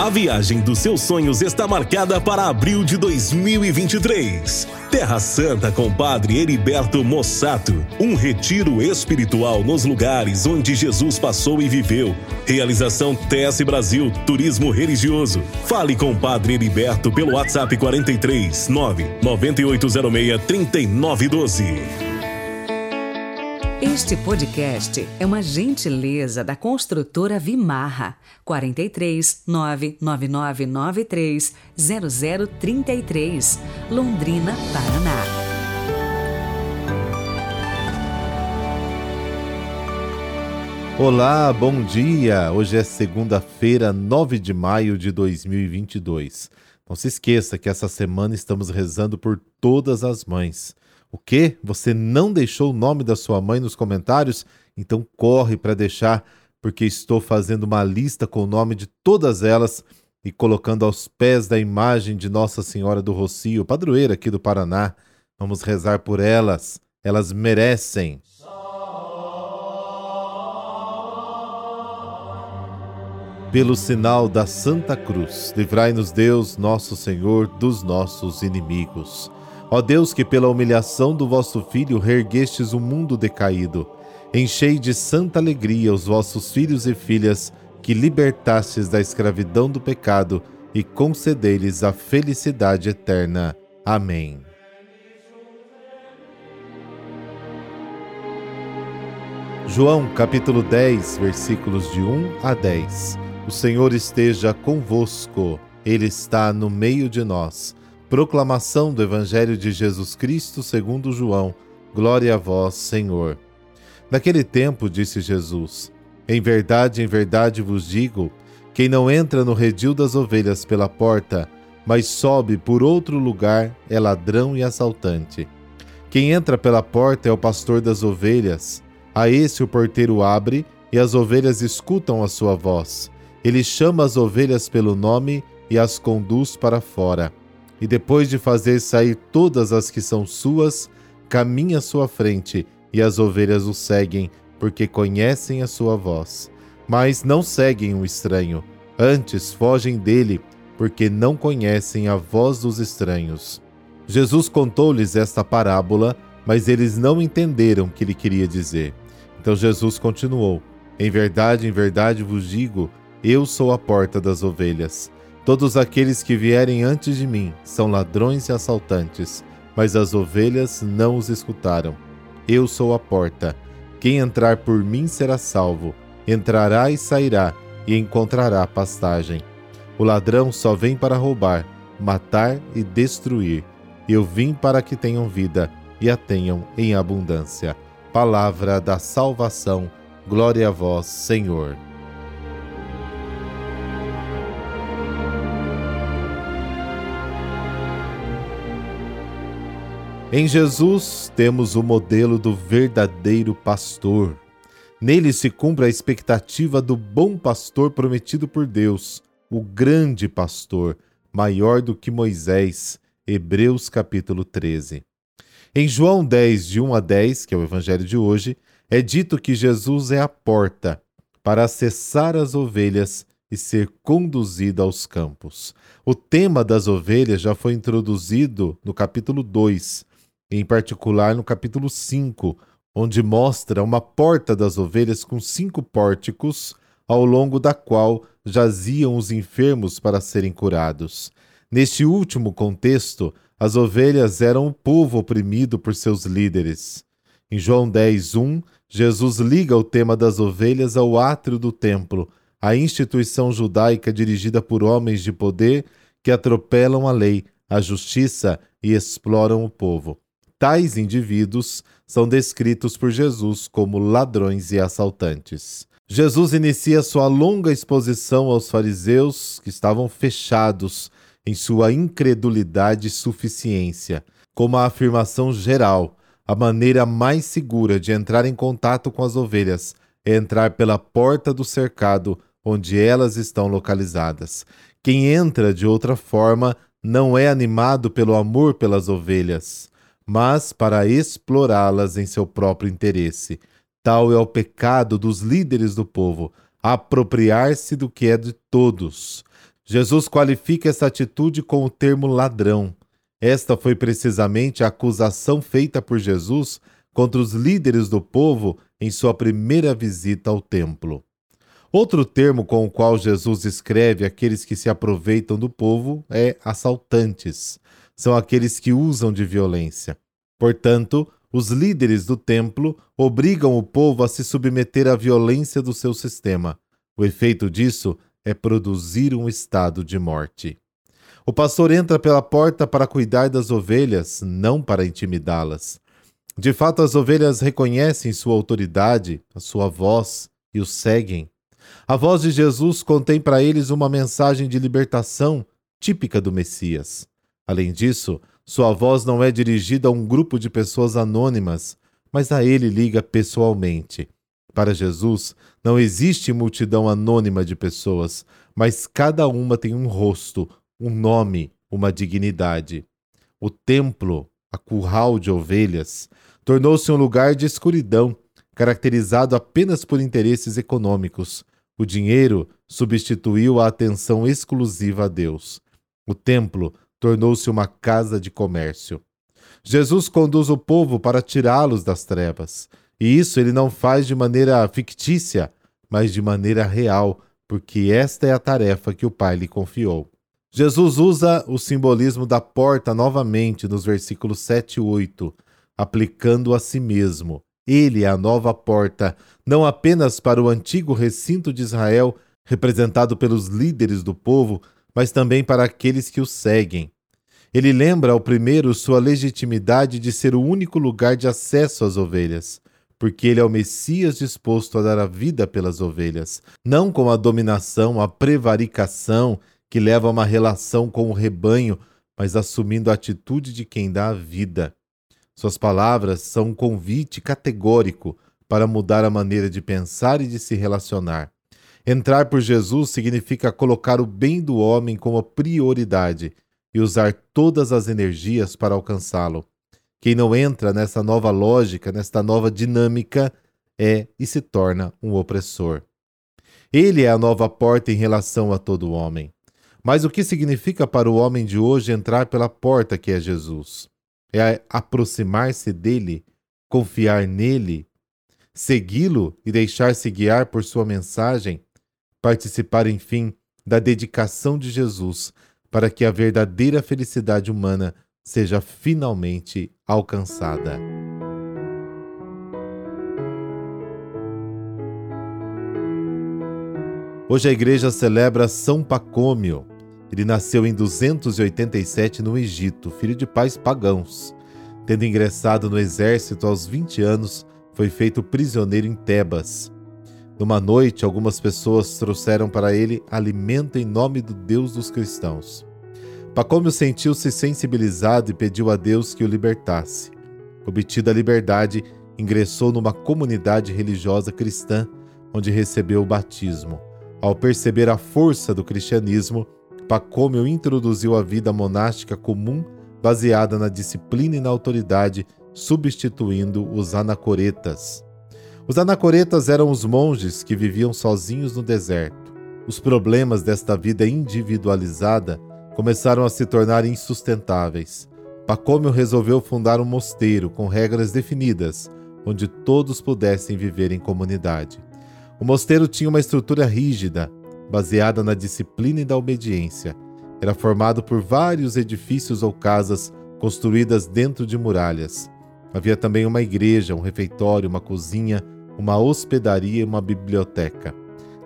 A viagem dos seus sonhos está marcada para abril de 2023. Terra Santa com Padre Heriberto Mossato. Um retiro espiritual nos lugares onde Jesus passou e viveu. Realização TS Brasil Turismo Religioso. Fale com Padre Heriberto pelo WhatsApp 43 9 9806 3912. Este podcast é uma gentileza da construtora Vimarra 43 99993 0033 Londrina, Paraná. Olá, bom dia! Hoje é segunda-feira, 9 de maio de 2022. Não se esqueça que essa semana estamos rezando por todas as mães. O que? Você não deixou o nome da sua mãe nos comentários? Então corre para deixar, porque estou fazendo uma lista com o nome de todas elas e colocando aos pés da imagem de Nossa Senhora do Rocio, padroeira aqui do Paraná. Vamos rezar por elas. Elas merecem. Pelo sinal da Santa Cruz, livrai-nos Deus, nosso Senhor, dos nossos inimigos. Ó Deus, que pela humilhação do vosso Filho reerguestes o mundo decaído, enchei de santa alegria os vossos filhos e filhas, que libertastes da escravidão do pecado e concedei-lhes a felicidade eterna. Amém. João capítulo 10, versículos de 1 a 10. O Senhor esteja convosco, Ele está no meio de nós. Proclamação do Evangelho de Jesus Cristo segundo João. Glória a vós, Senhor. Naquele tempo disse Jesus: Em verdade, em verdade vos digo, quem não entra no redil das ovelhas pela porta, mas sobe por outro lugar, é ladrão e assaltante. Quem entra pela porta é o pastor das ovelhas. A esse o porteiro abre e as ovelhas escutam a sua voz. Ele chama as ovelhas pelo nome e as conduz para fora e depois de fazer sair todas as que são suas, caminha à sua frente, e as ovelhas o seguem, porque conhecem a sua voz. Mas não seguem o estranho, antes fogem dele, porque não conhecem a voz dos estranhos. Jesus contou-lhes esta parábola, mas eles não entenderam o que ele queria dizer. Então Jesus continuou: Em verdade, em verdade vos digo, eu sou a porta das ovelhas. Todos aqueles que vierem antes de mim são ladrões e assaltantes, mas as ovelhas não os escutaram. Eu sou a porta. Quem entrar por mim será salvo. Entrará e sairá e encontrará pastagem. O ladrão só vem para roubar, matar e destruir. Eu vim para que tenham vida e a tenham em abundância. Palavra da salvação. Glória a vós, Senhor. Em Jesus temos o modelo do verdadeiro pastor. Nele se cumpre a expectativa do bom pastor prometido por Deus, o grande pastor, maior do que Moisés. Hebreus capítulo 13. Em João 10, de 1 a 10, que é o evangelho de hoje, é dito que Jesus é a porta para acessar as ovelhas e ser conduzido aos campos. O tema das ovelhas já foi introduzido no capítulo 2, em particular no capítulo 5, onde mostra uma porta das ovelhas com cinco pórticos, ao longo da qual jaziam os enfermos para serem curados. Neste último contexto, as ovelhas eram o povo oprimido por seus líderes. Em João 10, 1, Jesus liga o tema das ovelhas ao átrio do templo, a instituição judaica dirigida por homens de poder que atropelam a lei, a justiça e exploram o povo. Tais indivíduos são descritos por Jesus como ladrões e assaltantes. Jesus inicia sua longa exposição aos fariseus que estavam fechados em sua incredulidade e suficiência, como a afirmação geral: a maneira mais segura de entrar em contato com as ovelhas é entrar pela porta do cercado onde elas estão localizadas. Quem entra de outra forma não é animado pelo amor pelas ovelhas mas para explorá-las em seu próprio interesse. Tal é o pecado dos líderes do povo, apropriar-se do que é de todos. Jesus qualifica essa atitude com o termo ladrão. Esta foi precisamente a acusação feita por Jesus contra os líderes do povo em sua primeira visita ao templo. Outro termo com o qual Jesus escreve aqueles que se aproveitam do povo é assaltantes. São aqueles que usam de violência. Portanto, os líderes do templo obrigam o povo a se submeter à violência do seu sistema. O efeito disso é produzir um estado de morte. O pastor entra pela porta para cuidar das ovelhas, não para intimidá-las. De fato, as ovelhas reconhecem sua autoridade, a sua voz e o seguem. A voz de Jesus contém para eles uma mensagem de libertação típica do Messias. Além disso, sua voz não é dirigida a um grupo de pessoas anônimas, mas a ele liga pessoalmente. Para Jesus, não existe multidão anônima de pessoas, mas cada uma tem um rosto, um nome, uma dignidade. O templo, a curral de ovelhas, tornou-se um lugar de escuridão, caracterizado apenas por interesses econômicos. O dinheiro substituiu a atenção exclusiva a Deus. O templo tornou-se uma casa de comércio. Jesus conduz o povo para tirá-los das trevas. E isso ele não faz de maneira fictícia, mas de maneira real, porque esta é a tarefa que o Pai lhe confiou. Jesus usa o simbolismo da porta novamente nos versículos 7 e 8, aplicando a si mesmo. Ele é a nova porta, não apenas para o antigo recinto de Israel, representado pelos líderes do povo, mas também para aqueles que o seguem. Ele lembra ao primeiro sua legitimidade de ser o único lugar de acesso às ovelhas porque ele é o Messias disposto a dar a vida pelas ovelhas, não com a dominação, a prevaricação que leva a uma relação com o rebanho, mas assumindo a atitude de quem dá a vida. Suas palavras são um convite categórico para mudar a maneira de pensar e de se relacionar. Entrar por Jesus significa colocar o bem do homem como prioridade e usar todas as energias para alcançá-lo. Quem não entra nessa nova lógica, nesta nova dinâmica, é e se torna um opressor. Ele é a nova porta em relação a todo homem. Mas o que significa para o homem de hoje entrar pela porta que é Jesus? É aproximar-se dele, confiar nele, segui-lo e deixar-se guiar por sua mensagem, participar, enfim, da dedicação de Jesus para que a verdadeira felicidade humana seja finalmente alcançada. Hoje a igreja celebra São Pacômio. Ele nasceu em 287 no Egito, filho de pais pagãos. Tendo ingressado no exército aos 20 anos, foi feito prisioneiro em Tebas. Numa noite, algumas pessoas trouxeram para ele alimento em nome do Deus dos cristãos. Pacômio sentiu-se sensibilizado e pediu a Deus que o libertasse. Obtida a liberdade, ingressou numa comunidade religiosa cristã, onde recebeu o batismo. Ao perceber a força do cristianismo, Pacômio introduziu a vida monástica comum baseada na disciplina e na autoridade, substituindo os anacoretas. Os anacoretas eram os monges que viviam sozinhos no deserto. Os problemas desta vida individualizada começaram a se tornar insustentáveis. Pacômio resolveu fundar um mosteiro com regras definidas, onde todos pudessem viver em comunidade. O mosteiro tinha uma estrutura rígida, baseada na disciplina e da obediência. Era formado por vários edifícios ou casas construídas dentro de muralhas. Havia também uma igreja, um refeitório, uma cozinha, uma hospedaria e uma biblioteca.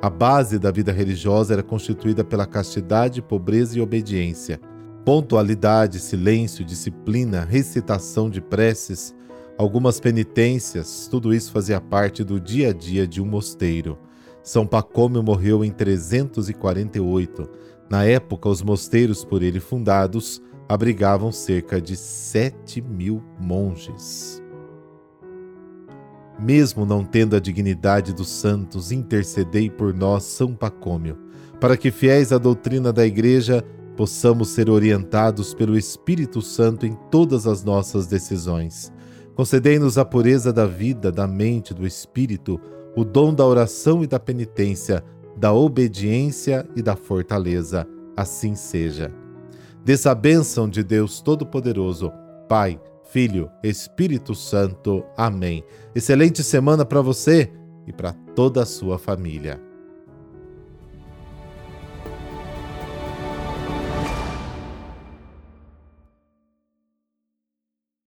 A base da vida religiosa era constituída pela castidade, pobreza e obediência. Pontualidade, silêncio, disciplina, recitação de preces, algumas penitências, tudo isso fazia parte do dia a dia de um mosteiro. São Pacômio morreu em 348. Na época, os mosteiros por ele fundados abrigavam cerca de 7 mil monges mesmo não tendo a dignidade dos santos, intercedei por nós, São Pacômio, para que, fiéis à doutrina da Igreja, possamos ser orientados pelo Espírito Santo em todas as nossas decisões. Concedei-nos a pureza da vida, da mente, do espírito, o dom da oração e da penitência, da obediência e da fortaleza. assim seja. Dessa bênção de Deus Todo-Poderoso, Pai, Filho, Espírito Santo. Amém. Excelente semana para você e para toda a sua família.